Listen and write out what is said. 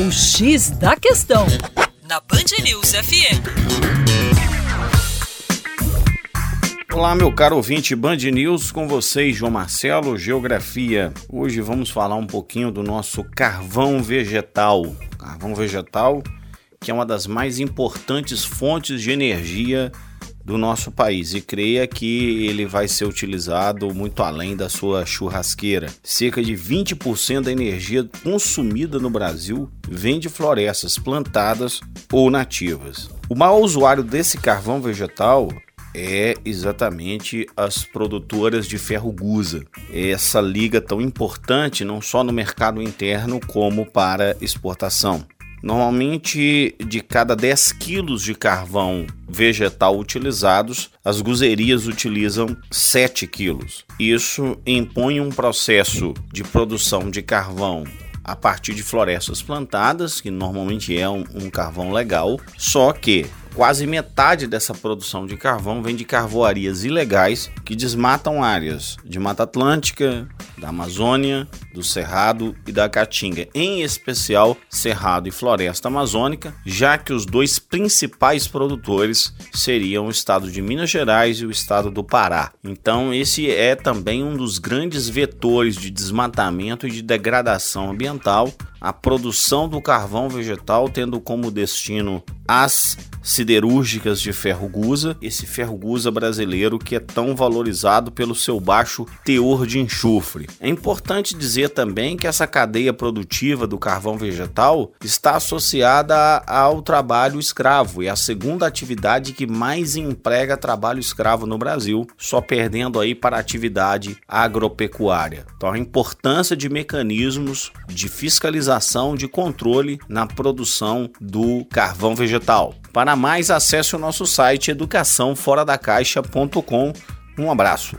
O X da Questão, na Band News FM. Olá, meu caro ouvinte Band News, com vocês, João Marcelo, Geografia. Hoje vamos falar um pouquinho do nosso carvão vegetal. Carvão vegetal, que é uma das mais importantes fontes de energia do nosso país e creia que ele vai ser utilizado muito além da sua churrasqueira. Cerca de 20% da energia consumida no Brasil vem de florestas plantadas ou nativas. O maior usuário desse carvão vegetal é exatamente as produtoras de ferro gusa. Essa liga tão importante não só no mercado interno como para exportação. Normalmente, de cada 10 quilos de carvão vegetal utilizados, as guzerias utilizam 7 quilos. Isso impõe um processo de produção de carvão a partir de florestas plantadas, que normalmente é um, um carvão legal, só que quase metade dessa produção de carvão vem de carvoarias ilegais que desmatam áreas de Mata Atlântica, da Amazônia, do Cerrado e da Caatinga, em especial Cerrado e Floresta Amazônica, já que os dois principais produtores seriam o estado de Minas Gerais e o estado do Pará. Então, esse é também um dos grandes vetores de desmatamento e de degradação ambiental, a produção do carvão vegetal tendo como destino as siderúrgicas de ferro gusa, esse ferro gusa brasileiro que é tão valorizado pelo seu baixo teor de enxofre. É importante dizer também que essa cadeia produtiva do carvão vegetal está associada ao trabalho escravo, é a segunda atividade que mais emprega trabalho escravo no Brasil, só perdendo aí para a atividade agropecuária. Então a importância de mecanismos de de controle na produção do carvão vegetal. Para mais, acesse o nosso site educaçãoforadacaixa.com. Um abraço.